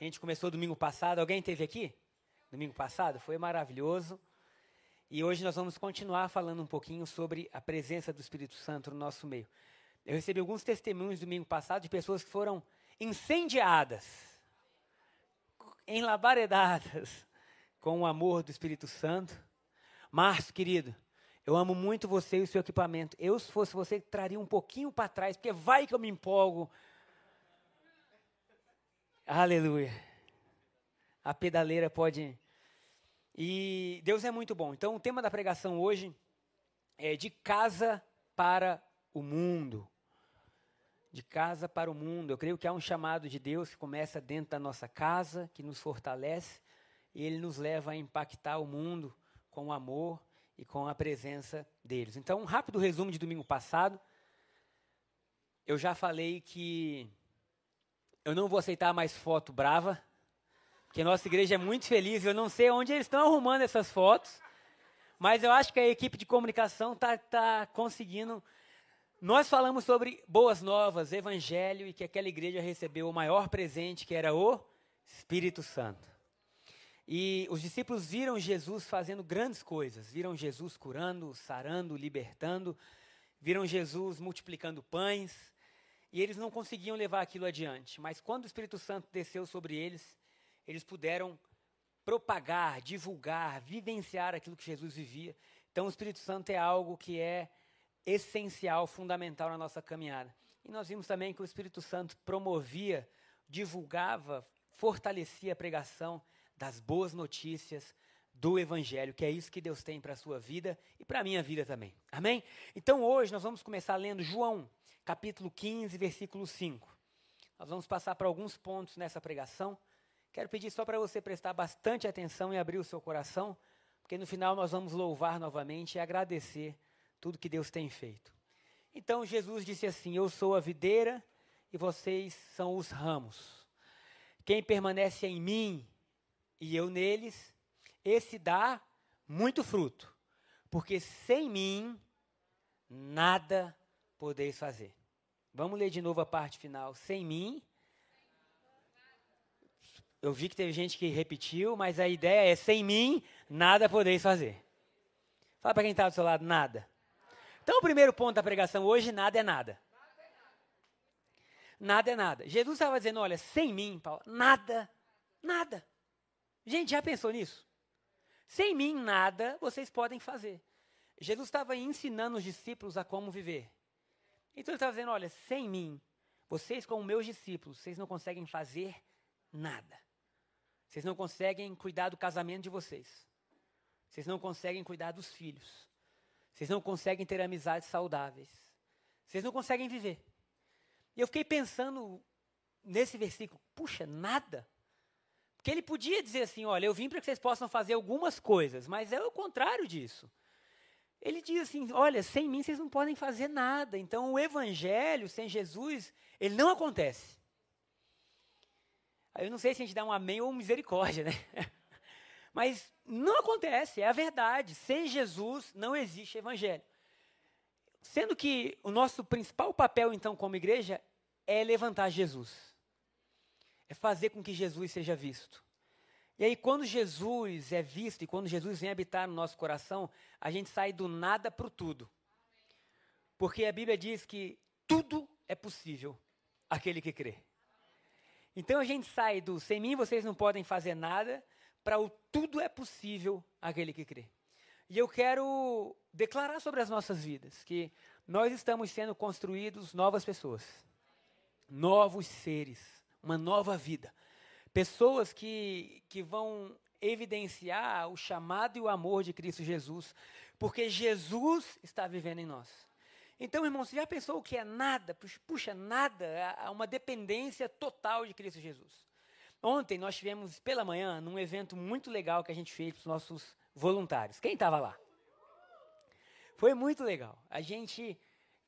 A gente começou domingo passado. Alguém teve aqui? Domingo passado? Foi maravilhoso. E hoje nós vamos continuar falando um pouquinho sobre a presença do Espírito Santo no nosso meio. Eu recebi alguns testemunhos domingo passado de pessoas que foram incendiadas, enlabaredadas com o amor do Espírito Santo. Márcio, querido, eu amo muito você e o seu equipamento. Eu, se fosse você, traria um pouquinho para trás, porque vai que eu me empolgo Aleluia. A pedaleira pode. E Deus é muito bom. Então, o tema da pregação hoje é de casa para o mundo. De casa para o mundo. Eu creio que há um chamado de Deus que começa dentro da nossa casa, que nos fortalece, e ele nos leva a impactar o mundo com o amor e com a presença deles. Então, um rápido resumo de domingo passado. Eu já falei que eu não vou aceitar mais foto brava, porque nossa igreja é muito feliz. Eu não sei onde eles estão arrumando essas fotos, mas eu acho que a equipe de comunicação está tá conseguindo. Nós falamos sobre boas novas, evangelho, e que aquela igreja recebeu o maior presente, que era o Espírito Santo. E os discípulos viram Jesus fazendo grandes coisas, viram Jesus curando, sarando, libertando, viram Jesus multiplicando pães, e eles não conseguiam levar aquilo adiante. Mas quando o Espírito Santo desceu sobre eles, eles puderam propagar, divulgar, vivenciar aquilo que Jesus vivia. Então, o Espírito Santo é algo que é essencial, fundamental na nossa caminhada. E nós vimos também que o Espírito Santo promovia, divulgava, fortalecia a pregação das boas notícias do Evangelho, que é isso que Deus tem para a sua vida e para a minha vida também. Amém? Então, hoje nós vamos começar lendo João capítulo 15, versículo 5. Nós vamos passar por alguns pontos nessa pregação. Quero pedir só para você prestar bastante atenção e abrir o seu coração, porque no final nós vamos louvar novamente e agradecer tudo que Deus tem feito. Então Jesus disse assim: Eu sou a videira e vocês são os ramos. Quem permanece em mim e eu neles, esse dá muito fruto, porque sem mim nada podeis fazer. Vamos ler de novo a parte final. Sem mim. Eu vi que teve gente que repetiu, mas a ideia é: sem mim, nada podeis fazer. Fala para quem está do seu lado: nada. Então, o primeiro ponto da pregação hoje: nada é nada. Nada é nada. Jesus estava dizendo: olha, sem mim, Paulo, nada, nada. Gente, já pensou nisso? Sem mim, nada vocês podem fazer. Jesus estava ensinando os discípulos a como viver. Então ele está dizendo: olha, sem mim, vocês, como meus discípulos, vocês não conseguem fazer nada. Vocês não conseguem cuidar do casamento de vocês. Vocês não conseguem cuidar dos filhos. Vocês não conseguem ter amizades saudáveis. Vocês não conseguem viver. E eu fiquei pensando nesse versículo: puxa, nada. Porque ele podia dizer assim: olha, eu vim para que vocês possam fazer algumas coisas, mas é o contrário disso. Ele diz assim: olha, sem mim vocês não podem fazer nada. Então o evangelho sem Jesus, ele não acontece. Eu não sei se a gente dá um amém ou misericórdia, né? Mas não acontece, é a verdade. Sem Jesus não existe evangelho. Sendo que o nosso principal papel, então, como igreja, é levantar Jesus. É fazer com que Jesus seja visto. E aí, quando Jesus é visto e quando Jesus vem habitar no nosso coração, a gente sai do nada para o tudo. Porque a Bíblia diz que tudo é possível aquele que crê. Então a gente sai do sem mim vocês não podem fazer nada para o tudo é possível aquele que crê. E eu quero declarar sobre as nossas vidas que nós estamos sendo construídos novas pessoas, novos seres, uma nova vida. Pessoas que, que vão evidenciar o chamado e o amor de Cristo Jesus, porque Jesus está vivendo em nós. Então, irmão, você já pensou o que é nada? Puxa, nada, é uma dependência total de Cristo Jesus. Ontem nós tivemos pela manhã num evento muito legal que a gente fez para os nossos voluntários. Quem estava lá? Foi muito legal. A gente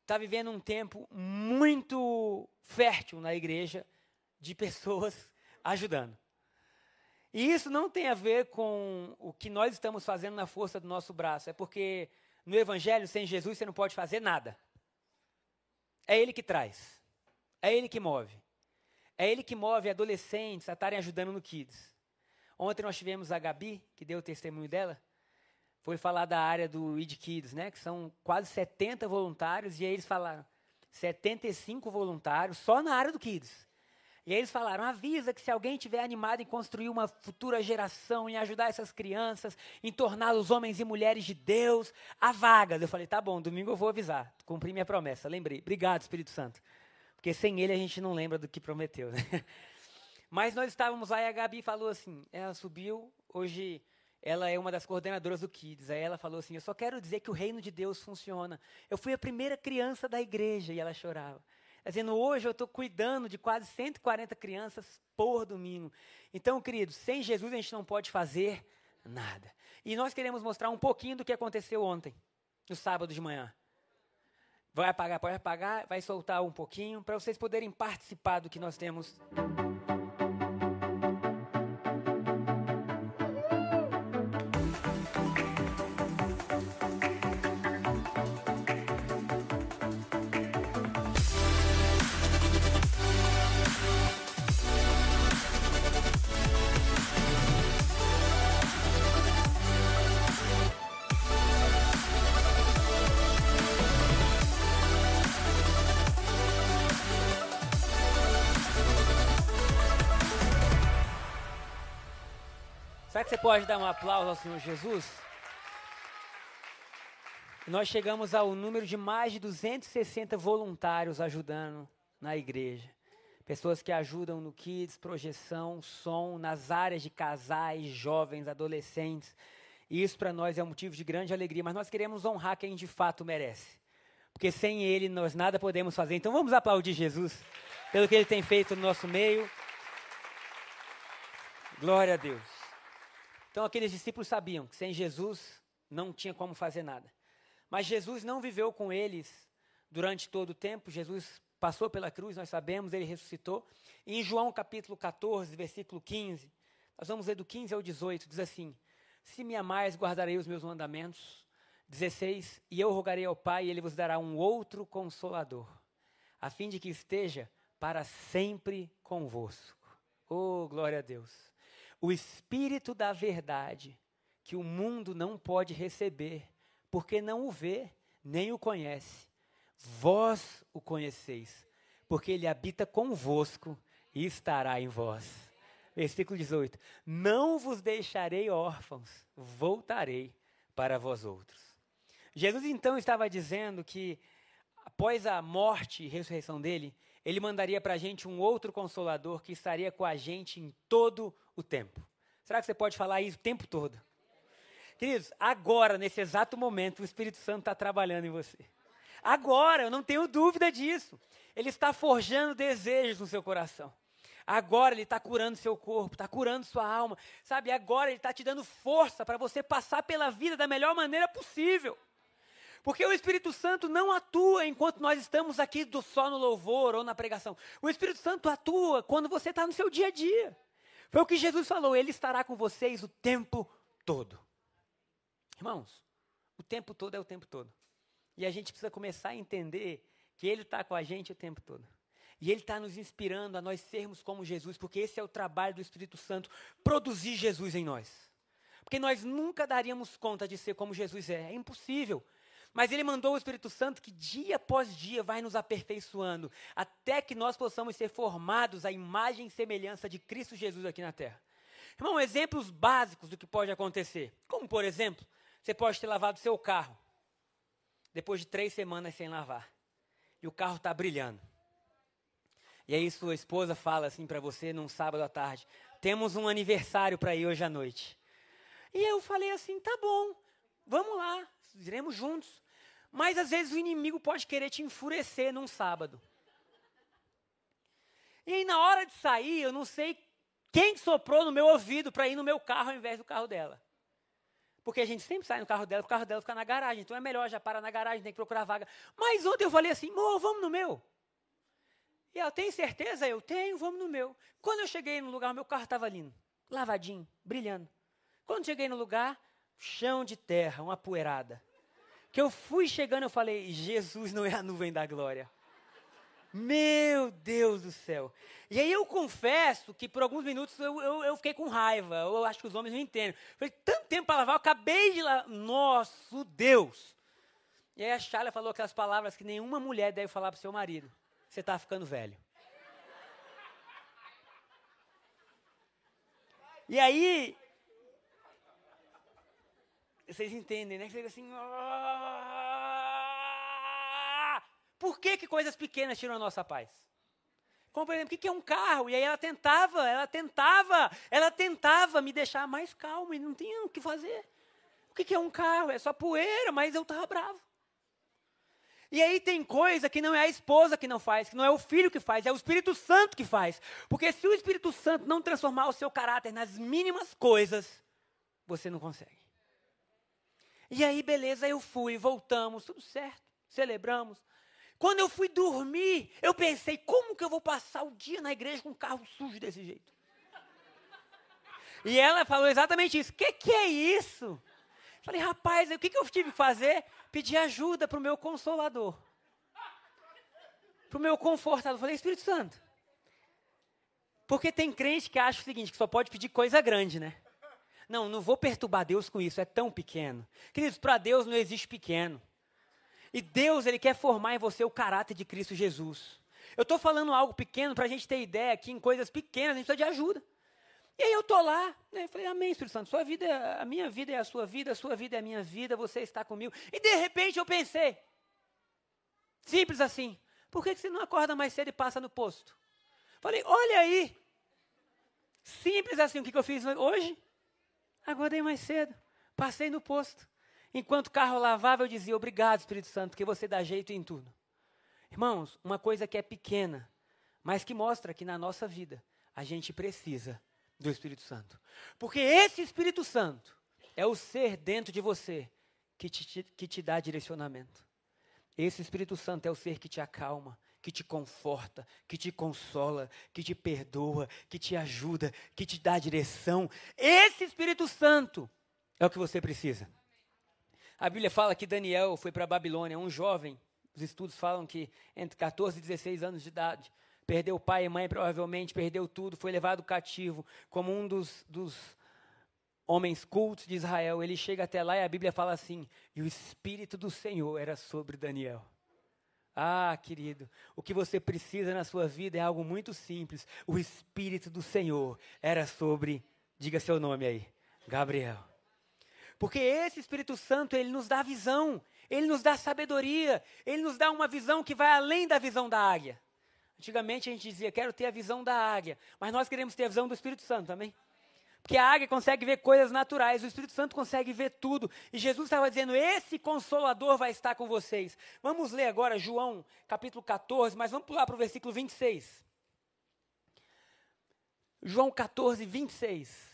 está vivendo um tempo muito fértil na igreja de pessoas ajudando. E isso não tem a ver com o que nós estamos fazendo na força do nosso braço. É porque no Evangelho, sem Jesus, você não pode fazer nada. É Ele que traz. É Ele que move. É Ele que move adolescentes a estarem ajudando no Kids. Ontem nós tivemos a Gabi, que deu o testemunho dela, foi falar da área do ID Kids, né? Que são quase 70 voluntários, e aí eles falaram 75 voluntários só na área do Kids. E eles falaram: avisa que se alguém tiver animado em construir uma futura geração, em ajudar essas crianças, em torná-los homens e mulheres de Deus, há vagas. Eu falei: tá bom, domingo eu vou avisar. Cumpri minha promessa, lembrei. Obrigado, Espírito Santo. Porque sem ele a gente não lembra do que prometeu. Né? Mas nós estávamos lá e a Gabi falou assim: ela subiu, hoje ela é uma das coordenadoras do Kids. Aí ela falou assim: Eu só quero dizer que o reino de Deus funciona. Eu fui a primeira criança da igreja e ela chorava dizendo, hoje eu estou cuidando de quase 140 crianças por domingo. Então, queridos, sem Jesus a gente não pode fazer nada. E nós queremos mostrar um pouquinho do que aconteceu ontem, no sábado de manhã. Vai apagar, pode apagar, vai soltar um pouquinho, para vocês poderem participar do que nós temos. Será que você pode dar um aplauso ao Senhor Jesus? Nós chegamos ao número de mais de 260 voluntários ajudando na igreja. Pessoas que ajudam no Kids, projeção, som, nas áreas de casais, jovens, adolescentes. E isso para nós é um motivo de grande alegria, mas nós queremos honrar quem de fato merece. Porque sem ele nós nada podemos fazer. Então vamos aplaudir Jesus pelo que ele tem feito no nosso meio. Glória a Deus. Então aqueles discípulos sabiam que sem Jesus não tinha como fazer nada. Mas Jesus não viveu com eles durante todo o tempo. Jesus passou pela cruz, nós sabemos, ele ressuscitou. E em João capítulo 14, versículo 15, nós vamos ler do 15 ao 18, diz assim: Se me amais, guardarei os meus mandamentos. 16: E eu rogarei ao Pai, e ele vos dará um outro consolador, a fim de que esteja para sempre convosco. Oh, glória a Deus o Espírito da Verdade, que o mundo não pode receber, porque não o vê, nem o conhece. Vós o conheceis, porque ele habita convosco e estará em vós. Versículo 18: Não vos deixarei órfãos, voltarei para vós outros. Jesus então estava dizendo que, após a morte e ressurreição dele, ele mandaria para a gente um outro consolador que estaria com a gente em todo o tempo. Será que você pode falar isso o tempo todo? Queridos, agora, nesse exato momento, o Espírito Santo está trabalhando em você. Agora, eu não tenho dúvida disso. Ele está forjando desejos no seu coração. Agora ele está curando seu corpo, está curando sua alma. Sabe, agora ele está te dando força para você passar pela vida da melhor maneira possível. Porque o Espírito Santo não atua enquanto nós estamos aqui só no louvor ou na pregação. O Espírito Santo atua quando você está no seu dia a dia. Foi o que Jesus falou, ele estará com vocês o tempo todo. Irmãos, o tempo todo é o tempo todo. E a gente precisa começar a entender que ele está com a gente o tempo todo. E ele está nos inspirando a nós sermos como Jesus, porque esse é o trabalho do Espírito Santo, produzir Jesus em nós. Porque nós nunca daríamos conta de ser como Jesus é, é impossível. Mas ele mandou o Espírito Santo que dia após dia vai nos aperfeiçoando, até que nós possamos ser formados à imagem e semelhança de Cristo Jesus aqui na terra. Irmão, exemplos básicos do que pode acontecer. Como, por exemplo, você pode ter lavado seu carro depois de três semanas sem lavar. E o carro está brilhando. E aí sua esposa fala assim para você num sábado à tarde: temos um aniversário para ir hoje à noite. E eu falei assim: tá bom, vamos lá, iremos juntos. Mas às vezes o inimigo pode querer te enfurecer num sábado. E aí na hora de sair, eu não sei Quem soprou no meu ouvido para ir no meu carro ao invés do carro dela? Porque a gente sempre sai no carro dela, o carro dela fica na garagem. Então é melhor já parar na garagem, tem que procurar vaga. Mas ontem eu falei assim, amor, vamos no meu. E ela tem certeza? Eu tenho, vamos no meu. Quando eu cheguei no lugar, meu carro estava lindo, lavadinho, brilhando. Quando cheguei no lugar, chão de terra, uma poeirada. Que eu fui chegando, eu falei, Jesus não é a nuvem da glória. Meu Deus do céu. E aí eu confesso que por alguns minutos eu, eu, eu fiquei com raiva. Eu acho que os homens não entendem. Falei, tanto tempo para lavar, eu acabei de lavar. Nosso Deus. E aí a Charla falou aquelas palavras que nenhuma mulher deve falar para seu marido. Você está ficando velho. E aí, vocês entendem, né? Você fica assim. Por que, que coisas pequenas tiram a nossa paz? Como, por exemplo, o que é um carro? E aí ela tentava, ela tentava, ela tentava me deixar mais calmo e não tinha o que fazer. O que é um carro? É só poeira, mas eu estava bravo. E aí tem coisa que não é a esposa que não faz, que não é o filho que faz, é o Espírito Santo que faz. Porque se o Espírito Santo não transformar o seu caráter nas mínimas coisas, você não consegue. E aí, beleza, eu fui, voltamos, tudo certo, celebramos. Quando eu fui dormir, eu pensei, como que eu vou passar o dia na igreja com um carro sujo desse jeito? E ela falou exatamente isso. O que, que é isso? Falei, rapaz, o que, que eu tive que fazer? Pedir ajuda para o meu consolador. Para o meu confortador. Falei, Espírito Santo. Porque tem crente que acha o seguinte, que só pode pedir coisa grande, né? Não, não vou perturbar Deus com isso, é tão pequeno. Queridos, para Deus não existe pequeno. E Deus, Ele quer formar em você o caráter de Cristo Jesus. Eu estou falando algo pequeno para a gente ter ideia que em coisas pequenas a gente precisa de ajuda. E aí eu estou lá, né, falei, amém, Espírito Santo, sua vida, é, a minha vida é a sua vida, a sua vida é a minha vida, você está comigo. E de repente eu pensei, simples assim, por que, você não acorda mais cedo e passa no posto? Falei, olha aí, simples assim, o que, que eu fiz hoje? Acordei mais cedo, passei no posto. Enquanto o carro lavava, eu dizia: Obrigado, Espírito Santo, porque você dá jeito em tudo. Irmãos, uma coisa que é pequena, mas que mostra que na nossa vida a gente precisa do Espírito Santo. Porque esse Espírito Santo é o ser dentro de você que te, que te dá direcionamento. Esse Espírito Santo é o ser que te acalma, que te conforta, que te consola, que te perdoa, que te ajuda, que te dá direção. Esse Espírito Santo é o que você precisa. A Bíblia fala que Daniel foi para a Babilônia, um jovem. Os estudos falam que entre 14 e 16 anos de idade. Perdeu pai e mãe, provavelmente, perdeu tudo, foi levado cativo como um dos, dos homens cultos de Israel. Ele chega até lá e a Bíblia fala assim: e o Espírito do Senhor era sobre Daniel. Ah, querido, o que você precisa na sua vida é algo muito simples. O Espírito do Senhor era sobre, diga seu nome aí, Gabriel. Porque esse Espírito Santo, ele nos dá visão, ele nos dá sabedoria, ele nos dá uma visão que vai além da visão da águia. Antigamente a gente dizia, quero ter a visão da águia, mas nós queremos ter a visão do Espírito Santo também. Porque a águia consegue ver coisas naturais, o Espírito Santo consegue ver tudo. E Jesus estava dizendo: Esse consolador vai estar com vocês. Vamos ler agora João capítulo 14, mas vamos pular para o versículo 26. João 14, 26.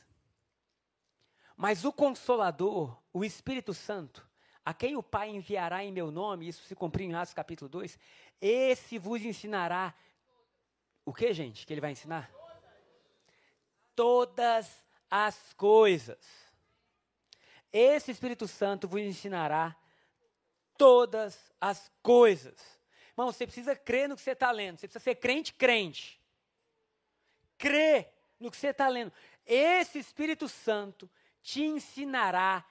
Mas o Consolador, o Espírito Santo, a quem o Pai enviará em meu nome, isso se cumpre em Atos capítulo 2, esse vos ensinará. O que, gente, que ele vai ensinar? Todas as coisas. Esse Espírito Santo vos ensinará todas as coisas. Irmão, você precisa crer no que você está lendo. Você precisa ser crente, crente. Crer no que você está lendo. Esse Espírito Santo te ensinará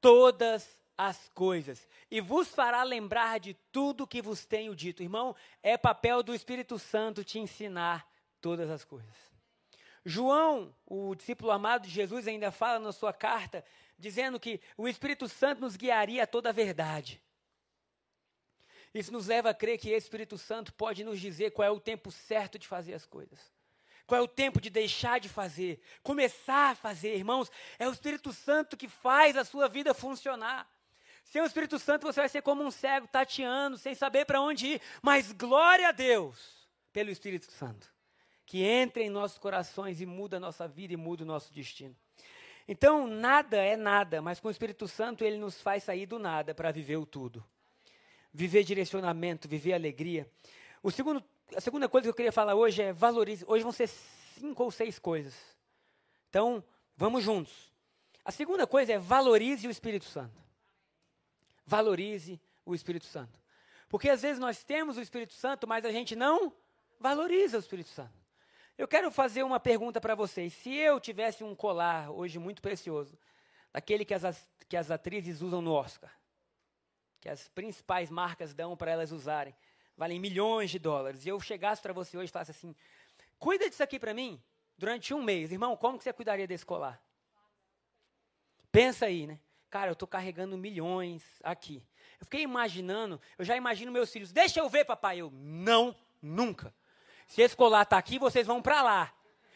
todas as coisas e vos fará lembrar de tudo que vos tenho dito. Irmão, é papel do Espírito Santo te ensinar todas as coisas. João, o discípulo amado de Jesus, ainda fala na sua carta, dizendo que o Espírito Santo nos guiaria a toda a verdade. Isso nos leva a crer que o Espírito Santo pode nos dizer qual é o tempo certo de fazer as coisas. Qual é o tempo de deixar de fazer? Começar a fazer, irmãos. É o Espírito Santo que faz a sua vida funcionar. Sem o Espírito Santo você vai ser como um cego tateando, sem saber para onde ir. Mas glória a Deus pelo Espírito Santo, que entra em nossos corações e muda a nossa vida e muda o nosso destino. Então, nada é nada, mas com o Espírito Santo ele nos faz sair do nada para viver o tudo. Viver direcionamento, viver alegria. O segundo, a segunda coisa que eu queria falar hoje é valorize. Hoje vão ser cinco ou seis coisas. Então, vamos juntos. A segunda coisa é valorize o Espírito Santo. Valorize o Espírito Santo. Porque às vezes nós temos o Espírito Santo, mas a gente não valoriza o Espírito Santo. Eu quero fazer uma pergunta para vocês. Se eu tivesse um colar hoje muito precioso, daquele que as, que as atrizes usam no Oscar, que as principais marcas dão para elas usarem, valem milhões de dólares, e eu chegasse para você hoje e falasse assim: cuida disso aqui para mim durante um mês, irmão, como que você cuidaria desse colar? Pensa aí, né? Cara, eu estou carregando milhões aqui. Eu fiquei imaginando, eu já imagino meus filhos, deixa eu ver, papai. Eu, não, nunca. Se esse colar está aqui, vocês vão para lá.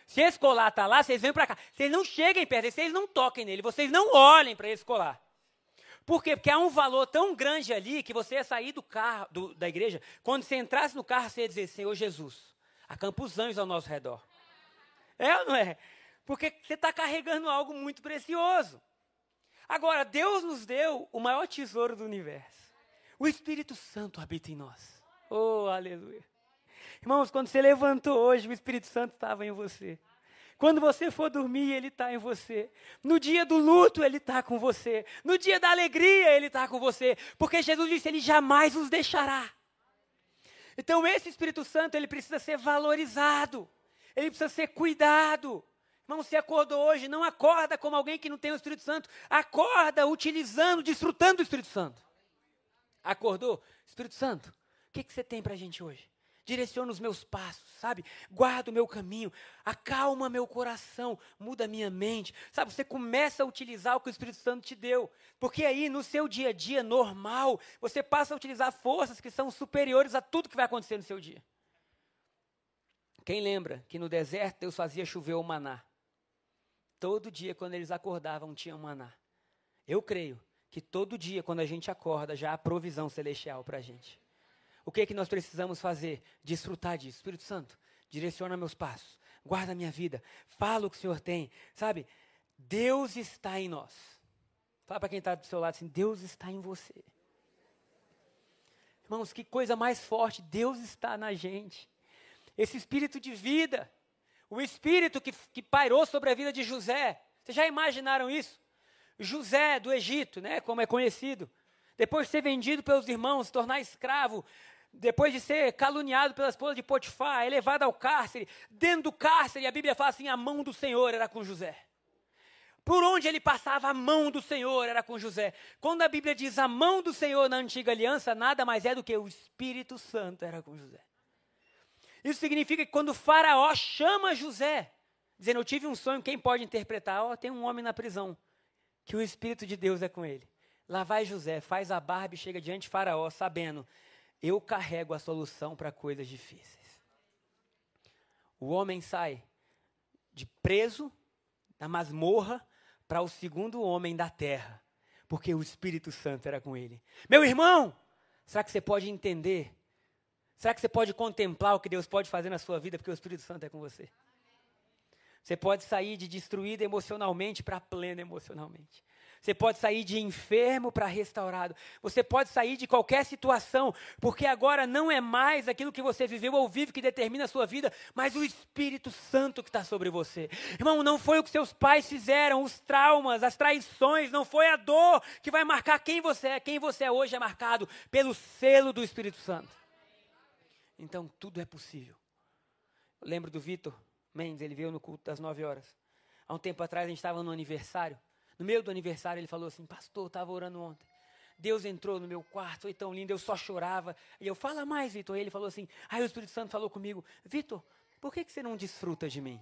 Se esse colar está lá, vocês vêm para cá. Vocês não cheguem perto, vocês não toquem nele, vocês não olhem para esse colar. Por quê? Porque há um valor tão grande ali que você ia sair do carro, do, da igreja, quando você entrasse no carro, você ia dizer, Senhor Jesus, acampa os anjos ao nosso redor. É ou não é? Porque você está carregando algo muito precioso. Agora, Deus nos deu o maior tesouro do universo. O Espírito Santo habita em nós. Oh, aleluia. Irmãos, quando você levantou hoje, o Espírito Santo estava em você. Quando você for dormir, Ele está em você. No dia do luto, Ele está com você. No dia da alegria, Ele está com você. Porque Jesus disse: Ele jamais os deixará. Então, esse Espírito Santo, ele precisa ser valorizado. Ele precisa ser cuidado. Irmão, você acordou hoje, não acorda como alguém que não tem o Espírito Santo. Acorda utilizando, desfrutando do Espírito Santo. Acordou? Espírito Santo, o que, que você tem para a gente hoje? Direciona os meus passos, sabe? Guarda o meu caminho, acalma meu coração, muda minha mente, sabe? Você começa a utilizar o que o Espírito Santo te deu, porque aí no seu dia a dia normal, você passa a utilizar forças que são superiores a tudo que vai acontecer no seu dia. Quem lembra que no deserto Deus fazia chover o maná? Todo dia, quando eles acordavam, tinha maná. Eu creio que todo dia, quando a gente acorda, já há provisão celestial para a gente. O que é que nós precisamos fazer? Desfrutar disso. Espírito Santo, direciona meus passos, guarda minha vida, fala o que o Senhor tem. Sabe, Deus está em nós. Fala para quem está do seu lado assim: Deus está em você. Irmãos, que coisa mais forte, Deus está na gente. Esse espírito de vida, o espírito que, que pairou sobre a vida de José. Vocês já imaginaram isso? José do Egito, né, como é conhecido, depois de ser vendido pelos irmãos, se tornar escravo, depois de ser caluniado pela esposa de Potifar, é levado ao cárcere. Dentro do cárcere, a Bíblia fala assim: a mão do Senhor era com José. Por onde ele passava, a mão do Senhor era com José. Quando a Bíblia diz a mão do Senhor na antiga aliança, nada mais é do que o Espírito Santo era com José. Isso significa que quando Faraó chama José, dizendo: Eu tive um sonho, quem pode interpretar? Ó, oh, tem um homem na prisão, que o Espírito de Deus é com ele. Lá vai José, faz a barba e chega diante de Faraó, sabendo eu carrego a solução para coisas difíceis. O homem sai de preso na masmorra para o segundo homem da terra, porque o Espírito Santo era com ele. Meu irmão, será que você pode entender? Será que você pode contemplar o que Deus pode fazer na sua vida porque o Espírito Santo é com você? Você pode sair de destruído emocionalmente para pleno emocionalmente. Você pode sair de enfermo para restaurado. Você pode sair de qualquer situação, porque agora não é mais aquilo que você viveu ou vive que determina a sua vida, mas o Espírito Santo que está sobre você. Irmão, não foi o que seus pais fizeram, os traumas, as traições, não foi a dor que vai marcar quem você é. Quem você é hoje é marcado pelo selo do Espírito Santo. Então tudo é possível. Eu lembro do Vitor Mendes, ele veio no culto das nove horas. Há um tempo atrás a gente estava no aniversário. No meio do aniversário, ele falou assim: Pastor, eu estava orando ontem. Deus entrou no meu quarto, foi tão lindo, eu só chorava. E eu, fala mais, Vitor. Ele falou assim: Aí o Espírito Santo falou comigo: Vitor, por que, que você não desfruta de mim?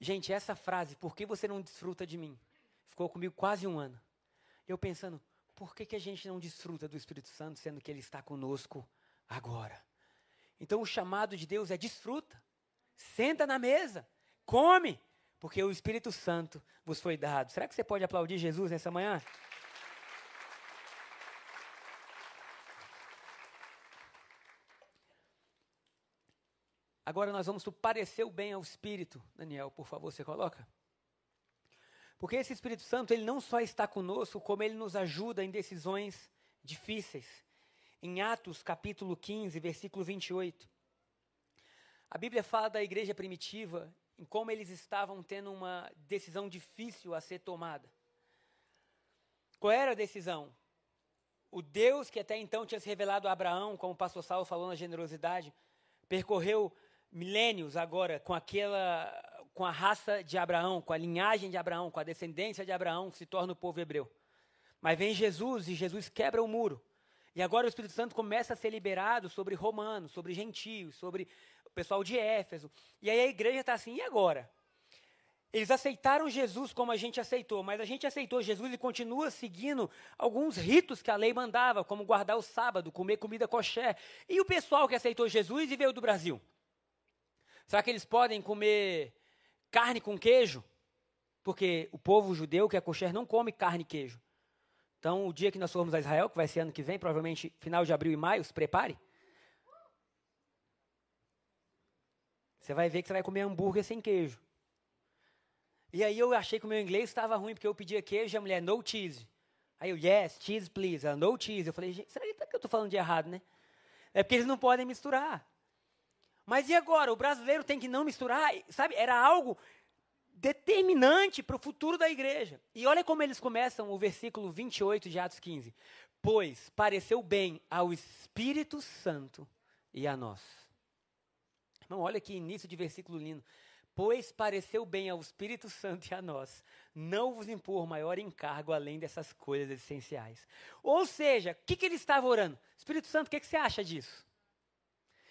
Gente, essa frase, por que você não desfruta de mim? Ficou comigo quase um ano. Eu pensando, por que, que a gente não desfruta do Espírito Santo, sendo que Ele está conosco agora? Então o chamado de Deus é desfruta. Senta na mesa, come, porque o Espírito Santo vos foi dado. Será que você pode aplaudir Jesus nessa manhã? Agora nós vamos parecer o bem ao Espírito. Daniel, por favor, você coloca. Porque esse Espírito Santo, ele não só está conosco, como ele nos ajuda em decisões difíceis. Em Atos, capítulo 15, versículo 28. A Bíblia fala da igreja primitiva, em como eles estavam tendo uma decisão difícil a ser tomada. Qual era a decisão? O Deus que até então tinha se revelado a Abraão, como o pastor Saulo falou na generosidade, percorreu milênios agora com aquela com a raça de Abraão, com a linhagem de Abraão, com a descendência de Abraão, que se torna o povo hebreu. Mas vem Jesus e Jesus quebra o muro. E agora o Espírito Santo começa a ser liberado sobre romanos, sobre gentios, sobre o pessoal de Éfeso. E aí a igreja está assim, e agora? Eles aceitaram Jesus como a gente aceitou, mas a gente aceitou Jesus e continua seguindo alguns ritos que a lei mandava, como guardar o sábado, comer comida coxé. E o pessoal que aceitou Jesus e veio do Brasil? Será que eles podem comer carne com queijo? Porque o povo judeu que é coxer não come carne e queijo. Então, o dia que nós formos a Israel, que vai ser ano que vem, provavelmente final de abril e maio, se prepare. Você vai ver que você vai comer hambúrguer sem queijo. E aí eu achei que o meu inglês estava ruim, porque eu pedia queijo e a mulher, no cheese. Aí eu, yes, cheese please. Ela, no cheese. Eu falei, será que eu estou falando de errado, né? É porque eles não podem misturar. Mas e agora? O brasileiro tem que não misturar? Sabe, era algo determinante para o futuro da igreja. E olha como eles começam o versículo 28 de Atos 15. Pois pareceu bem ao Espírito Santo e a nós. Irmão, olha que início de versículo lindo. Pois pareceu bem ao Espírito Santo e a nós não vos impor maior encargo além dessas coisas essenciais. Ou seja, o que, que ele estava orando? Espírito Santo, o que, que você acha disso?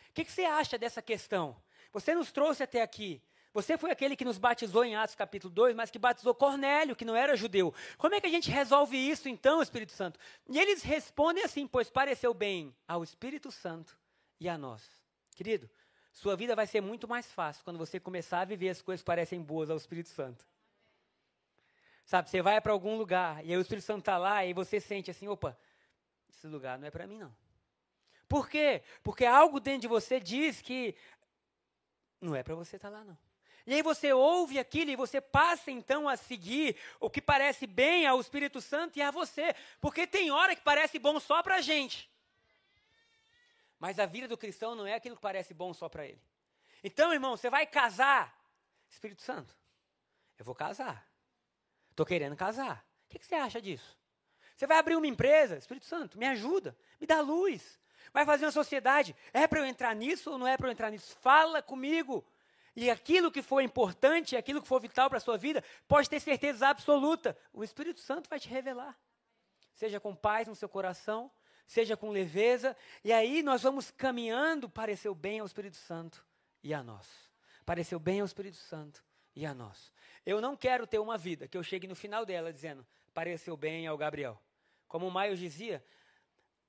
O que, que você acha dessa questão? Você nos trouxe até aqui. Você foi aquele que nos batizou em Atos capítulo 2, mas que batizou Cornélio, que não era judeu. Como é que a gente resolve isso então, Espírito Santo? E eles respondem assim: pois pareceu bem ao Espírito Santo e a nós. Querido, sua vida vai ser muito mais fácil quando você começar a viver as coisas que parecem boas ao Espírito Santo. Sabe, você vai para algum lugar e aí o Espírito Santo está lá e você sente assim: opa, esse lugar não é para mim não. Por quê? Porque algo dentro de você diz que não é para você estar tá lá não. E aí você ouve aquilo e você passa então a seguir o que parece bem ao Espírito Santo e a você. Porque tem hora que parece bom só para a gente. Mas a vida do cristão não é aquilo que parece bom só para ele. Então, irmão, você vai casar. Espírito Santo, eu vou casar. Estou querendo casar. O que, que você acha disso? Você vai abrir uma empresa? Espírito Santo, me ajuda, me dá luz. Vai fazer uma sociedade. É para eu entrar nisso ou não é para eu entrar nisso? Fala comigo. E aquilo que for importante, aquilo que for vital para a sua vida, pode ter certeza absoluta. O Espírito Santo vai te revelar. Seja com paz no seu coração, seja com leveza. E aí nós vamos caminhando, pareceu bem ao Espírito Santo e a nós. Pareceu bem ao Espírito Santo e a nós. Eu não quero ter uma vida que eu chegue no final dela dizendo, pareceu bem ao Gabriel. Como o Maio dizia,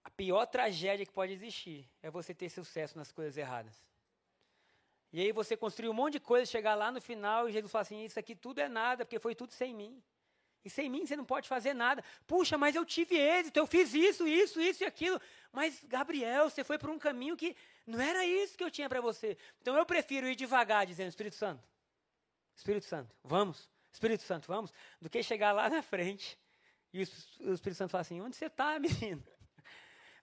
a pior tragédia que pode existir é você ter sucesso nas coisas erradas. E aí você construir um monte de coisa, chegar lá no final e Jesus fala assim: Isso aqui tudo é nada, porque foi tudo sem mim. E sem mim você não pode fazer nada. Puxa, mas eu tive êxito, eu fiz isso, isso, isso e aquilo. Mas, Gabriel, você foi por um caminho que não era isso que eu tinha para você. Então eu prefiro ir devagar, dizendo: Espírito Santo, Espírito Santo, vamos, Espírito Santo, vamos, do que chegar lá na frente e o Espírito Santo fala assim: Onde você está, menino?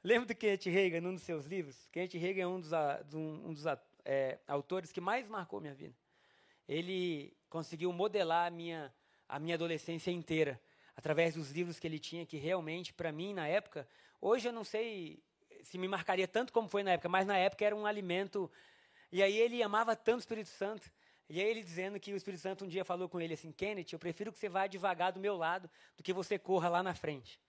Lembra do Kenneth Reagan, num dos seus livros? Kenneth Reagan é um dos, um dos é, autores que mais marcou minha vida. Ele conseguiu modelar a minha, a minha adolescência inteira, através dos livros que ele tinha, que realmente, para mim, na época, hoje eu não sei se me marcaria tanto como foi na época, mas na época era um alimento. E aí ele amava tanto o Espírito Santo. E aí ele dizendo que o Espírito Santo um dia falou com ele assim, Kenneth, eu prefiro que você vá devagar do meu lado do que você corra lá na frente.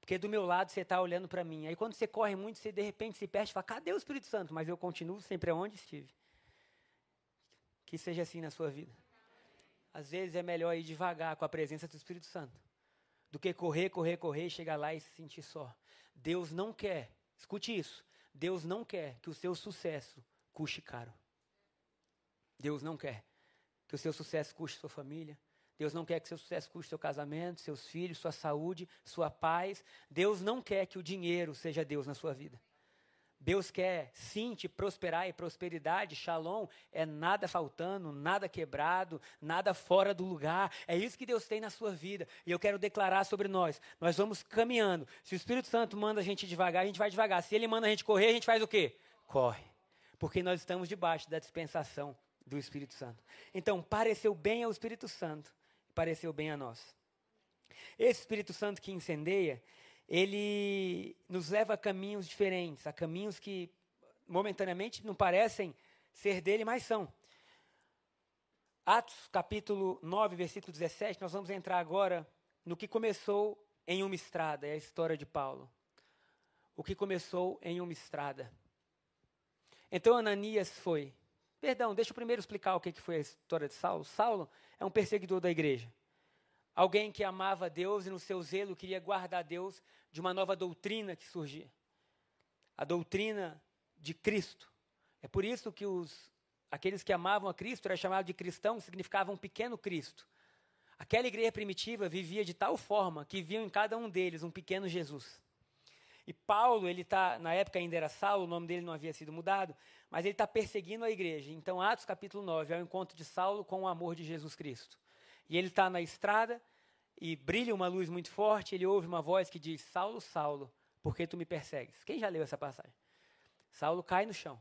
Porque do meu lado você está olhando para mim. Aí quando você corre muito, você de repente se perde e fala: cadê o Espírito Santo? Mas eu continuo sempre onde estive. Que seja assim na sua vida. Às vezes é melhor ir devagar com a presença do Espírito Santo do que correr, correr, correr, chegar lá e se sentir só. Deus não quer, escute isso. Deus não quer que o seu sucesso custe caro. Deus não quer que o seu sucesso custe sua família, Deus não quer que seu sucesso custe seu casamento, seus filhos, sua saúde, sua paz. Deus não quer que o dinheiro seja Deus na sua vida. Deus quer sim te prosperar e prosperidade, shalom, é nada faltando, nada quebrado, nada fora do lugar. É isso que Deus tem na sua vida. E eu quero declarar sobre nós. Nós vamos caminhando. Se o Espírito Santo manda a gente devagar, a gente vai devagar. Se ele manda a gente correr, a gente faz o quê? Corre. Porque nós estamos debaixo da dispensação do Espírito Santo. Então, pareceu bem ao Espírito Santo, pareceu bem a nós. Esse Espírito Santo que incendeia, ele nos leva a caminhos diferentes, a caminhos que momentaneamente não parecem ser dele, mas são. Atos capítulo 9, versículo 17, nós vamos entrar agora no que começou em uma estrada, é a história de Paulo. O que começou em uma estrada. Então Ananias foi. Perdão, deixa eu primeiro explicar o que foi a história de Saulo. Saulo é um perseguidor da igreja. Alguém que amava Deus e no seu zelo queria guardar Deus de uma nova doutrina que surgia. A doutrina de Cristo. É por isso que os, aqueles que amavam a Cristo era chamado de cristão, significava um pequeno Cristo. Aquela igreja primitiva vivia de tal forma que viam em cada um deles um pequeno Jesus. E Paulo, ele está, na época ainda era Saulo, o nome dele não havia sido mudado, mas ele está perseguindo a igreja. Então, Atos capítulo 9 é o encontro de Saulo com o amor de Jesus Cristo. E ele está na estrada e brilha uma luz muito forte. Ele ouve uma voz que diz: Saulo, Saulo, por que tu me persegues? Quem já leu essa passagem? Saulo cai no chão.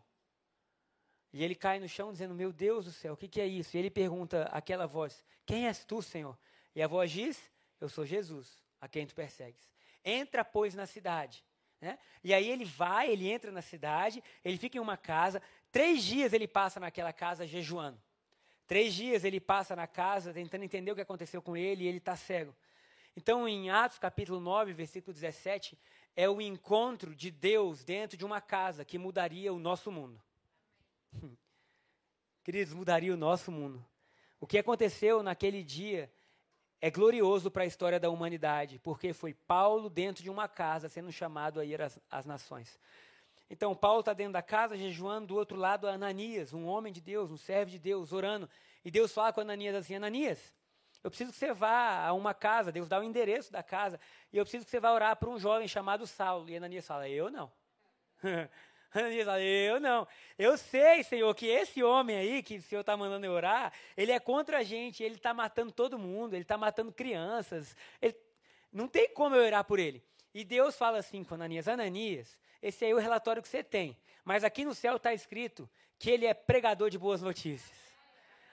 E ele cai no chão dizendo: Meu Deus do céu, o que, que é isso? E ele pergunta àquela voz: Quem és tu, Senhor? E a voz diz: Eu sou Jesus, a quem tu persegues. Entra, pois, na cidade. Né? E aí ele vai, ele entra na cidade, ele fica em uma casa. Três dias ele passa naquela casa jejuando. Três dias ele passa na casa tentando entender o que aconteceu com ele e ele está cego. Então, em Atos capítulo 9, versículo 17, é o encontro de Deus dentro de uma casa que mudaria o nosso mundo. Queridos, mudaria o nosso mundo. O que aconteceu naquele dia é glorioso para a história da humanidade, porque foi Paulo dentro de uma casa sendo chamado a ir às, às nações. Então, Paulo está dentro da casa, jejuando, do outro lado, Ananias, um homem de Deus, um servo de Deus, orando. E Deus fala com Ananias assim: Ananias, eu preciso que você vá a uma casa, Deus dá o endereço da casa, e eu preciso que você vá orar para um jovem chamado Saulo. E Ananias fala: Eu não. Ananias fala: Eu não. Eu sei, Senhor, que esse homem aí, que o Senhor está mandando eu orar, ele é contra a gente, ele está matando todo mundo, ele está matando crianças. Ele... Não tem como eu orar por ele. E Deus fala assim com Ananias: Ananias, esse aí é o relatório que você tem. Mas aqui no céu está escrito que ele é pregador de boas notícias.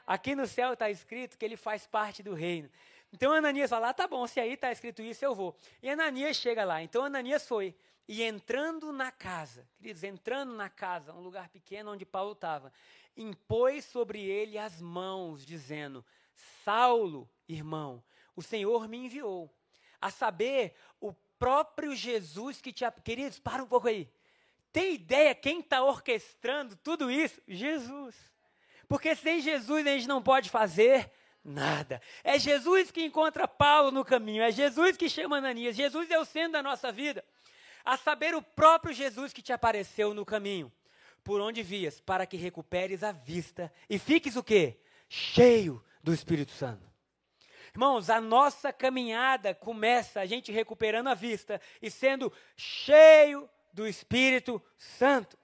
Aqui no céu está escrito que ele faz parte do reino. Então Ananias fala: ah, tá bom, se aí está escrito isso, eu vou. E Ananias chega lá. Então Ananias foi. E entrando na casa, queridos, entrando na casa, um lugar pequeno onde Paulo estava, impôs sobre ele as mãos, dizendo: Saulo, irmão, o Senhor me enviou, a saber, o próprio Jesus que te. Queridos, para um pouco aí. Tem ideia quem está orquestrando tudo isso? Jesus. Porque sem Jesus a gente não pode fazer nada. É Jesus que encontra Paulo no caminho, é Jesus que chama Ananias. Jesus é o centro da nossa vida. A saber, o próprio Jesus que te apareceu no caminho, por onde vias, para que recuperes a vista e fiques o quê? Cheio do Espírito Santo. Irmãos, a nossa caminhada começa a gente recuperando a vista e sendo cheio do Espírito Santo.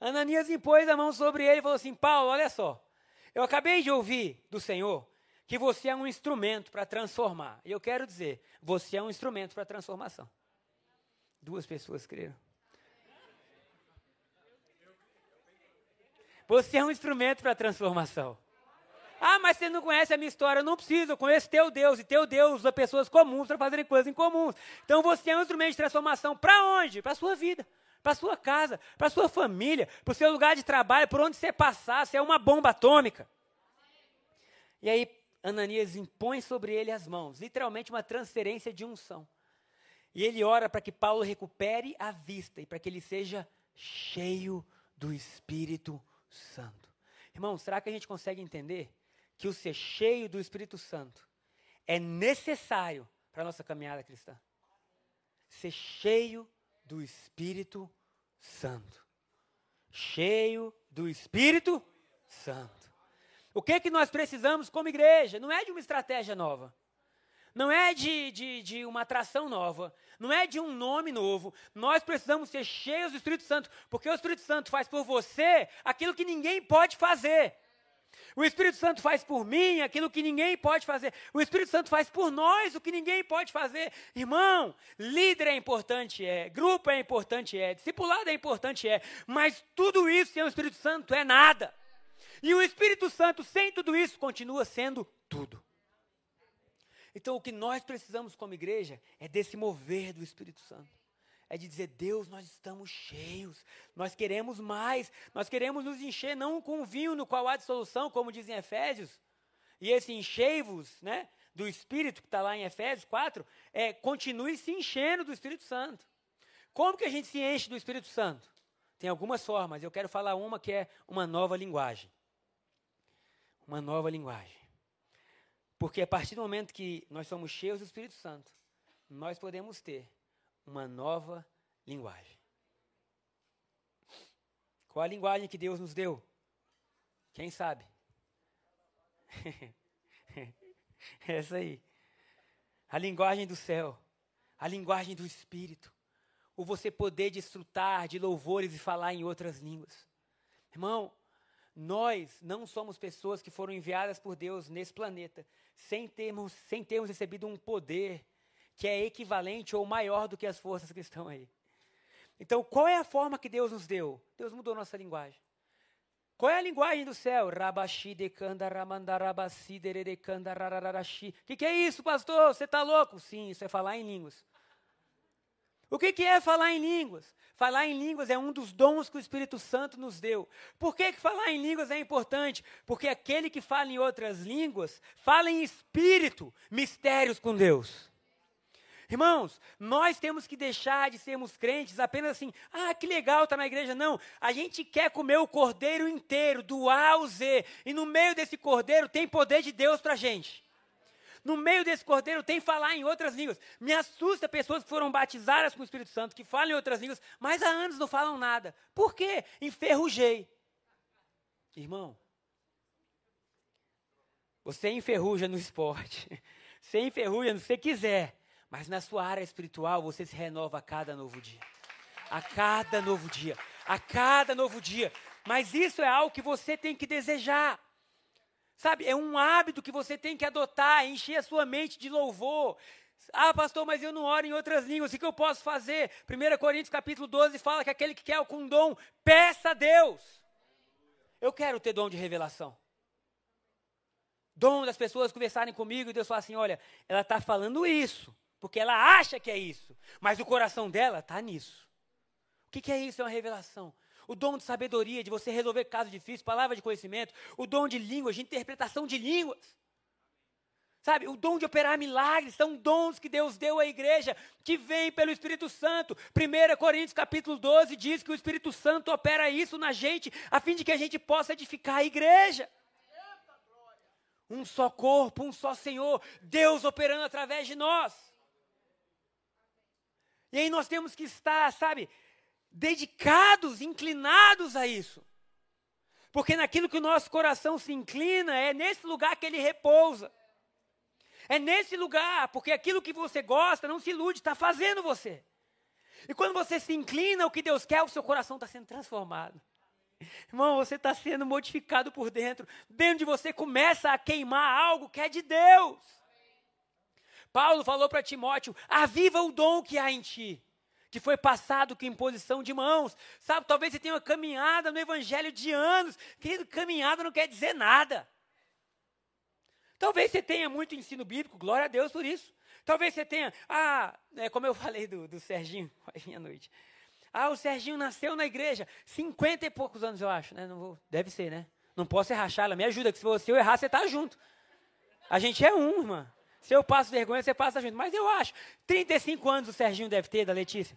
Ananias impôs a mão sobre ele e falou assim: Paulo, olha só, eu acabei de ouvir do Senhor que você é um instrumento para transformar. E eu quero dizer, você é um instrumento para transformação. Duas pessoas creram. Você é um instrumento para transformação. Ah, mas você não conhece a minha história. Não precisa, eu conheço teu Deus. E teu Deus usa pessoas comuns para fazerem coisas incomuns. Então você é um instrumento de transformação para onde? Para a sua vida, para a sua casa, para a sua família, para o seu lugar de trabalho, por onde você passar. Você é uma bomba atômica. E aí Ananias impõe sobre ele as mãos, literalmente uma transferência de unção. E ele ora para que Paulo recupere a vista e para que ele seja cheio do Espírito Santo. Irmão, será que a gente consegue entender que o ser cheio do Espírito Santo é necessário para a nossa caminhada cristã. Ser cheio do Espírito Santo. Cheio do Espírito Santo. O que é que nós precisamos como igreja? Não é de uma estratégia nova. não é de, de, de uma atração nova, não é de um nome novo. Nós precisamos ser cheios do Espírito Santo, porque o Espírito Santo faz por você aquilo que ninguém pode fazer. O Espírito Santo faz por mim aquilo que ninguém pode fazer. O Espírito Santo faz por nós o que ninguém pode fazer. Irmão, líder é importante, é. Grupo é importante, é. Discipulado é importante, é. Mas tudo isso sem o Espírito Santo é nada. E o Espírito Santo, sem tudo isso, continua sendo tudo. Então, o que nós precisamos como igreja é desse mover do Espírito Santo. É de dizer, Deus, nós estamos cheios, nós queremos mais, nós queremos nos encher não com vinho no qual há dissolução, como dizem Efésios, e esse enchei-vos, né, do Espírito, que está lá em Efésios 4, é, continue se enchendo do Espírito Santo. Como que a gente se enche do Espírito Santo? Tem algumas formas, eu quero falar uma que é uma nova linguagem. Uma nova linguagem. Porque a partir do momento que nós somos cheios do Espírito Santo, nós podemos ter uma nova linguagem. Qual a linguagem que Deus nos deu? Quem sabe? Essa aí. A linguagem do céu, a linguagem do Espírito, o você poder desfrutar de louvores e falar em outras línguas. Irmão, nós não somos pessoas que foram enviadas por Deus nesse planeta sem termos, sem termos recebido um poder que é equivalente ou maior do que as forças que estão aí. Então, qual é a forma que Deus nos deu? Deus mudou nossa linguagem. Qual é a linguagem do céu? Rabashi ramandarabasi dererecanda rararashi. O que, que é isso, pastor? Você está louco? Sim, isso é falar em línguas. O que, que é falar em línguas? Falar em línguas é um dos dons que o Espírito Santo nos deu. Por que, que falar em línguas é importante? Porque aquele que fala em outras línguas, fala em espírito, mistérios com Deus. Irmãos, nós temos que deixar de sermos crentes apenas assim, ah, que legal estar tá na igreja. Não, a gente quer comer o cordeiro inteiro, do A ao Z. E no meio desse cordeiro tem poder de Deus para a gente. No meio desse cordeiro tem falar em outras línguas. Me assusta pessoas que foram batizadas com o Espírito Santo, que falam em outras línguas, mas há anos não falam nada. Por quê? Enferrujei. Irmão, você enferruja no esporte. Você enferruja no que você quiser. Mas na sua área espiritual você se renova a cada novo dia. A cada novo dia. A cada novo dia. Mas isso é algo que você tem que desejar. Sabe, é um hábito que você tem que adotar, encher a sua mente de louvor. Ah, pastor, mas eu não oro em outras línguas, o que eu posso fazer? 1 Coríntios capítulo 12 fala que aquele que quer com dom, peça a Deus. Eu quero ter dom de revelação. Dom das pessoas conversarem comigo e Deus fala assim: olha, ela está falando isso, porque ela acha que é isso, mas o coração dela está nisso. O que, que é isso? É uma revelação o dom de sabedoria, de você resolver casos difíceis, palavra de conhecimento, o dom de línguas, de interpretação de línguas. Sabe, o dom de operar milagres são dons que Deus deu à igreja, que vem pelo Espírito Santo. 1 Coríntios capítulo 12 diz que o Espírito Santo opera isso na gente, a fim de que a gente possa edificar a igreja. Um só corpo, um só Senhor, Deus operando através de nós. E aí nós temos que estar, sabe, dedicados, inclinados a isso. Porque naquilo que o nosso coração se inclina, é nesse lugar que ele repousa. É nesse lugar, porque aquilo que você gosta não se ilude, está fazendo você. E quando você se inclina ao que Deus quer, o seu coração está sendo transformado. Irmão, você está sendo modificado por dentro. Dentro de você começa a queimar algo que é de Deus. Paulo falou para Timóteo: aviva o dom que há em ti que foi passado com imposição de mãos. Sabe, talvez você tenha uma caminhada no evangelho de anos. Querido, caminhada não quer dizer nada. Talvez você tenha muito ensino bíblico, glória a Deus por isso. Talvez você tenha, ah, é, como eu falei do, do Serginho, hoje à noite. Ah, o Serginho nasceu na igreja, cinquenta e poucos anos, eu acho, né? Não vou, deve ser, né? Não posso errar, Charla, me ajuda, que se você errar, você está junto. A gente é um, irmã. Se eu passo vergonha, você passa junto. Mas eu acho. 35 anos o Serginho deve ter, da Letícia.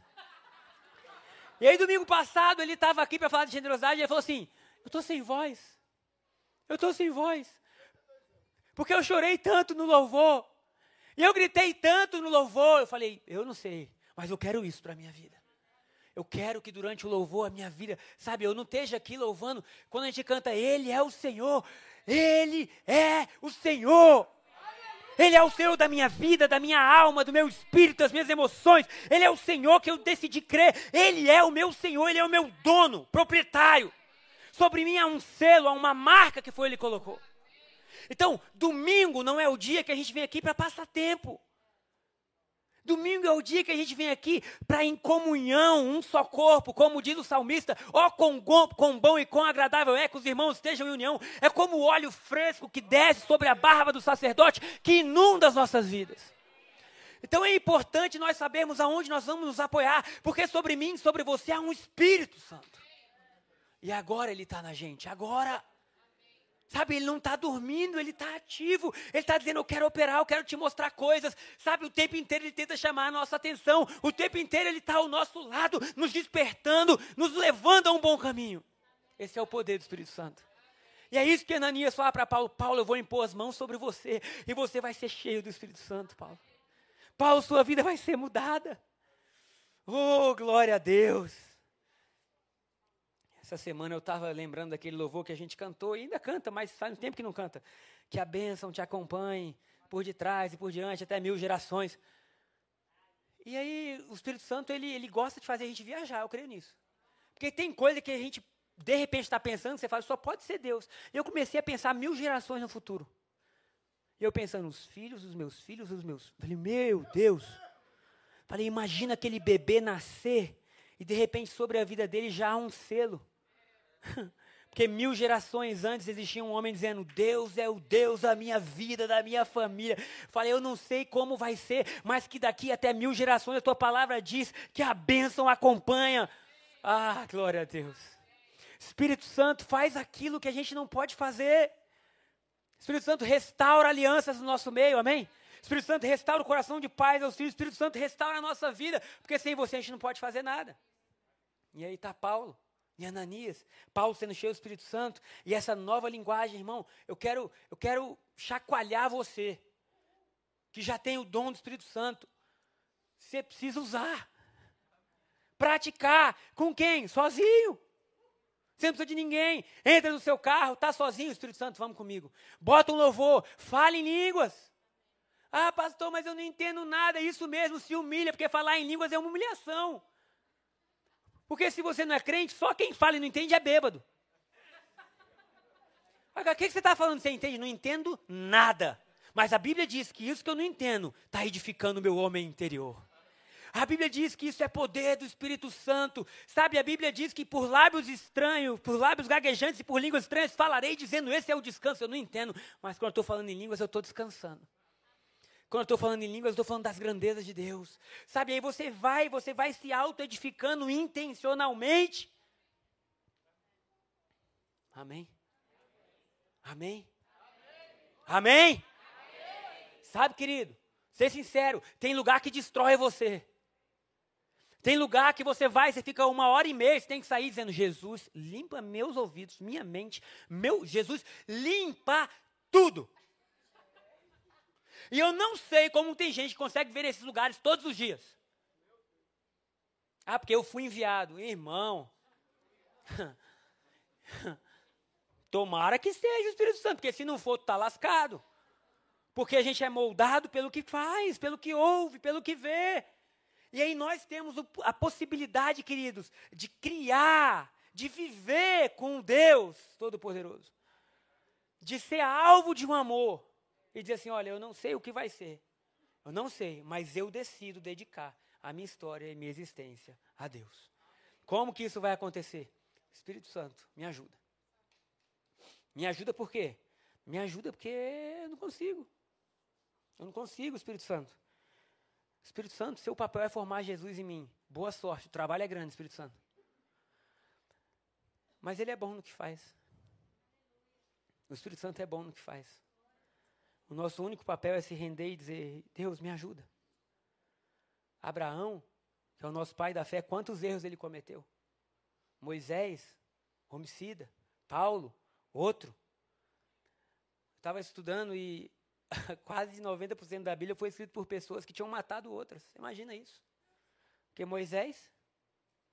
E aí, domingo passado, ele estava aqui para falar de generosidade e ele falou assim: Eu estou sem voz. Eu estou sem voz. Porque eu chorei tanto no louvor. E eu gritei tanto no louvor. Eu falei: Eu não sei, mas eu quero isso para a minha vida. Eu quero que durante o louvor a minha vida, sabe, eu não esteja aqui louvando. Quando a gente canta, Ele é o Senhor. Ele é o Senhor. Ele é o Senhor da minha vida, da minha alma, do meu espírito, das minhas emoções. Ele é o Senhor que eu decidi crer. Ele é o meu Senhor, Ele é o meu dono, proprietário. Sobre mim há um selo, há uma marca que foi Ele colocou. Então, domingo não é o dia que a gente vem aqui para passar tempo. Domingo é o dia que a gente vem aqui para em comunhão, um só corpo, como diz o salmista, ó com, com bom e com agradável é que os irmãos estejam em união. É como o óleo fresco que desce sobre a barba do sacerdote, que inunda as nossas vidas. Então é importante nós sabermos aonde nós vamos nos apoiar, porque sobre mim, sobre você há um Espírito Santo. E agora ele está na gente, agora. Sabe, ele não está dormindo, ele está ativo. Ele está dizendo: Eu quero operar, eu quero te mostrar coisas. Sabe, o tempo inteiro ele tenta chamar a nossa atenção. O tempo inteiro ele está ao nosso lado, nos despertando, nos levando a um bom caminho. Esse é o poder do Espírito Santo. E é isso que Ananias fala para Paulo: Paulo, eu vou impor as mãos sobre você e você vai ser cheio do Espírito Santo, Paulo. Paulo, sua vida vai ser mudada. Oh, glória a Deus. Essa semana eu estava lembrando daquele louvor que a gente cantou, e ainda canta, mas faz um tempo que não canta. Que a bênção te acompanhe por detrás e por diante, até mil gerações. E aí, o Espírito Santo, ele, ele gosta de fazer a gente viajar, eu creio nisso. Porque tem coisa que a gente, de repente, está pensando, você fala, só pode ser Deus. Eu comecei a pensar mil gerações no futuro. E eu pensando, os filhos dos meus filhos, os meus. Falei, meu Deus. Falei, imagina aquele bebê nascer e de repente sobre a vida dele já há um selo. Porque mil gerações antes existia um homem dizendo: Deus é o Deus da minha vida, da minha família. Falei, eu não sei como vai ser, mas que daqui até mil gerações a tua palavra diz que a bênção acompanha. Ah, glória a Deus. Espírito Santo faz aquilo que a gente não pode fazer. Espírito Santo restaura alianças no nosso meio, amém? Espírito Santo restaura o coração de pais aos filhos. Espírito Santo restaura a nossa vida, porque sem você a gente não pode fazer nada. E aí está Paulo e Ananias, Paulo sendo cheio do Espírito Santo, e essa nova linguagem, irmão, eu quero, eu quero chacoalhar você, que já tem o dom do Espírito Santo. Você precisa usar. Praticar. Com quem? Sozinho. Você não precisa de ninguém. Entra no seu carro, está sozinho, Espírito Santo, vamos comigo. Bota um louvor, fale em línguas. Ah, pastor, mas eu não entendo nada. Isso mesmo, se humilha, porque falar em línguas é uma humilhação. Porque se você não é crente, só quem fala e não entende é bêbado. Agora, o que, você está falando? Você entende? Não entendo nada. Mas a Bíblia diz que isso que eu não entendo está edificando o meu homem interior. A Bíblia diz que isso é poder do Espírito Santo. Sabe, a Bíblia diz que por lábios estranhos, por lábios gaguejantes e por línguas estranhas falarei dizendo: Esse é o descanso. Eu não entendo, mas quando eu estou falando em línguas, eu estou descansando. Quando eu estou falando em línguas, eu estou falando das grandezas de Deus. Sabe, aí você vai, você vai se auto-edificando intencionalmente. Amém? Amém? Amém? Sabe, querido, ser sincero, tem lugar que destrói você. Tem lugar que você vai, você fica uma hora e meia, você tem que sair dizendo: Jesus, limpa meus ouvidos, minha mente, meu Jesus, limpa tudo. E eu não sei como tem gente que consegue ver esses lugares todos os dias. Ah, porque eu fui enviado. Irmão. Tomara que seja o Espírito Santo, porque se não for, tu está lascado. Porque a gente é moldado pelo que faz, pelo que ouve, pelo que vê. E aí nós temos a possibilidade, queridos, de criar, de viver com Deus Todo-Poderoso. De ser alvo de um amor e dizer assim: olha, eu não sei o que vai ser. Eu não sei, mas eu decido dedicar a minha história e minha existência a Deus. Como que isso vai acontecer? Espírito Santo, me ajuda. Me ajuda por quê? Me ajuda porque eu não consigo. Eu não consigo, Espírito Santo. Espírito Santo, seu papel é formar Jesus em mim. Boa sorte, o trabalho é grande, Espírito Santo. Mas ele é bom no que faz. O Espírito Santo é bom no que faz. O nosso único papel é se render e dizer: Deus, me ajuda. Abraão, que é o nosso pai da fé, quantos erros ele cometeu? Moisés, homicida. Paulo, outro. Estava estudando e quase 90% da Bíblia foi escrito por pessoas que tinham matado outras. Imagina isso. Porque Moisés,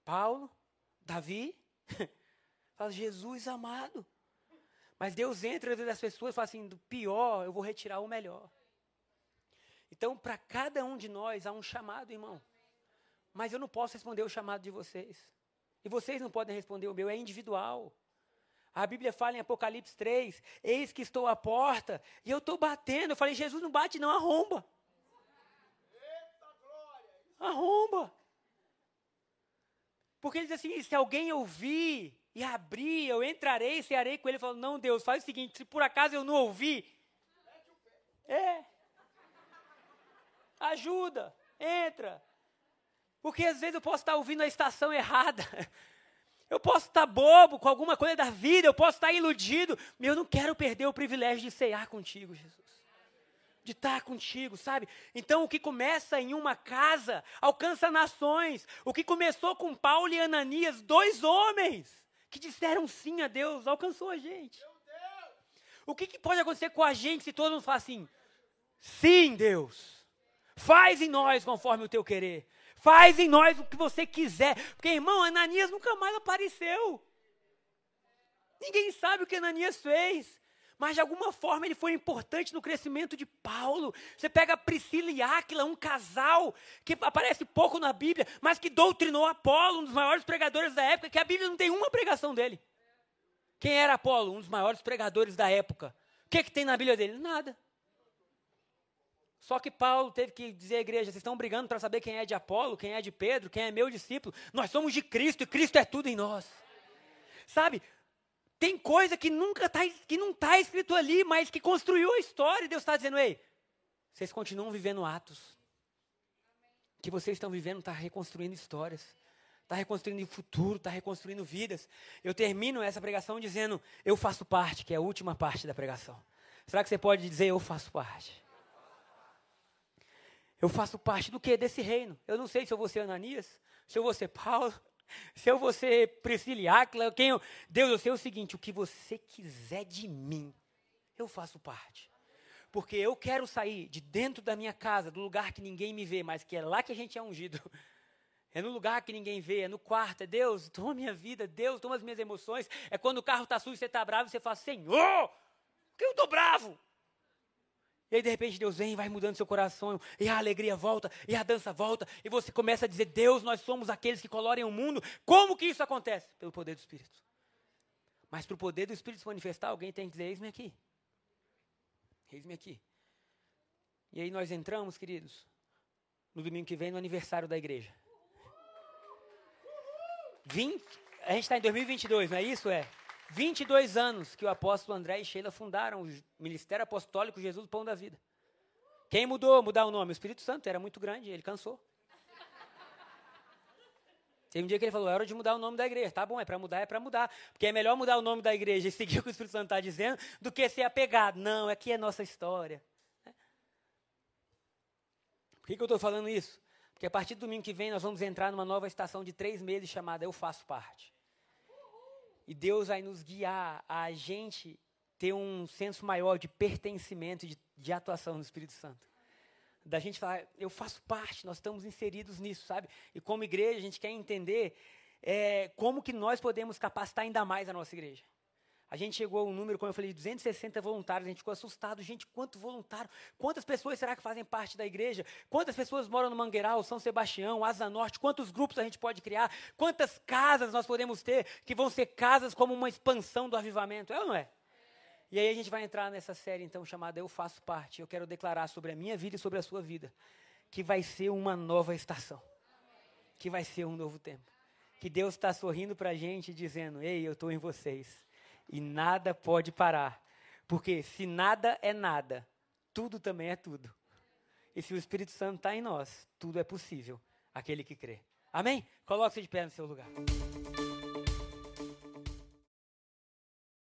Paulo, Davi, fala, Jesus amado. Mas Deus entra dentro das pessoas e fala assim: do pior, eu vou retirar o melhor. Então, para cada um de nós há um chamado, irmão. Mas eu não posso responder o chamado de vocês. E vocês não podem responder o meu, é individual. A Bíblia fala em Apocalipse 3: Eis que estou à porta e eu estou batendo. Eu falei, Jesus não bate, não, arromba. Arromba. Porque ele diz assim: se alguém ouvir e abrir, eu entrarei e cearei com ele. Ele falou: não, Deus, faz o seguinte: se por acaso eu não ouvir, é. Ajuda, entra. Porque às vezes eu posso estar ouvindo a estação errada. Eu posso estar bobo com alguma coisa da vida, eu posso estar iludido, mas eu não quero perder o privilégio de cear contigo, Jesus. De estar contigo, sabe? Então o que começa em uma casa alcança nações. O que começou com Paulo e Ananias, dois homens que disseram sim a Deus, alcançou a gente. O que, que pode acontecer com a gente se todo mundo fala assim? Sim, Deus. Faz em nós conforme o teu querer. Faz em nós o que você quiser. Porque, irmão, Ananias nunca mais apareceu. Ninguém sabe o que Ananias fez. Mas de alguma forma ele foi importante no crescimento de Paulo. Você pega Priscila e Áquila, um casal que aparece pouco na Bíblia, mas que doutrinou Apolo, um dos maiores pregadores da época, que a Bíblia não tem uma pregação dele. Quem era Apolo? Um dos maiores pregadores da época. O que, que tem na Bíblia dele? Nada. Só que Paulo teve que dizer à igreja: vocês estão brigando para saber quem é de Apolo, quem é de Pedro, quem é meu discípulo. Nós somos de Cristo e Cristo é tudo em nós. Sabe? Tem coisa que nunca tá, que não está escrito ali, mas que construiu a história. E Deus está dizendo: ei, vocês continuam vivendo atos. O que vocês estão vivendo está reconstruindo histórias. Está reconstruindo o futuro, está reconstruindo vidas. Eu termino essa pregação dizendo: Eu faço parte, que é a última parte da pregação. Será que você pode dizer: Eu faço parte? Eu faço parte do que? Desse reino. Eu não sei se eu vou ser Ananias, se eu vou ser Paulo, se eu vou ser Priscila quem eu... Deus, eu sei o seguinte, o que você quiser de mim, eu faço parte. Porque eu quero sair de dentro da minha casa, do lugar que ninguém me vê, mas que é lá que a gente é ungido. É no lugar que ninguém vê, é no quarto, é Deus, toma minha vida, Deus, toma as minhas emoções. É quando o carro está sujo e você está bravo, você fala, Senhor, por que eu estou bravo? E aí, de repente, Deus vem e vai mudando seu coração, e a alegria volta, e a dança volta, e você começa a dizer: Deus, nós somos aqueles que colorem o mundo. Como que isso acontece? Pelo poder do Espírito. Mas para o poder do Espírito se manifestar, alguém tem que dizer: Eis-me aqui. Eis-me aqui. E aí nós entramos, queridos, no domingo que vem, no aniversário da igreja. 20, a gente está em 2022, não é isso? É. 22 anos que o apóstolo André e Sheila fundaram o Ministério Apostólico Jesus Pão da Vida. Quem mudou, mudar o nome? O Espírito Santo era muito grande, ele cansou. Teve um dia que ele falou, é hora de mudar o nome da igreja. Tá bom, é para mudar, é para mudar. Porque é melhor mudar o nome da igreja e seguir o que o Espírito Santo está dizendo do que ser apegado. Não, aqui é nossa história. Por que, que eu estou falando isso? Porque a partir do domingo que vem nós vamos entrar numa nova estação de três meses chamada Eu Faço Parte. E Deus vai nos guiar a gente ter um senso maior de pertencimento, de, de atuação no Espírito Santo. Da gente falar, eu faço parte, nós estamos inseridos nisso, sabe? E como igreja, a gente quer entender é, como que nós podemos capacitar ainda mais a nossa igreja. A gente chegou um número, como eu falei, de 260 voluntários. A gente ficou assustado. Gente, quanto voluntário? Quantas pessoas será que fazem parte da igreja? Quantas pessoas moram no Mangueiral, São Sebastião, Asa Norte? Quantos grupos a gente pode criar? Quantas casas nós podemos ter que vão ser casas como uma expansão do avivamento? É ou não é? E aí a gente vai entrar nessa série, então, chamada Eu Faço Parte. Eu quero declarar sobre a minha vida e sobre a sua vida que vai ser uma nova estação. Que vai ser um novo tempo. Que Deus está sorrindo para a gente, dizendo: Ei, eu estou em vocês e nada pode parar. Porque se nada é nada, tudo também é tudo. E se o Espírito Santo está em nós, tudo é possível, aquele que crê. Amém? Coloque-se de pé no seu lugar.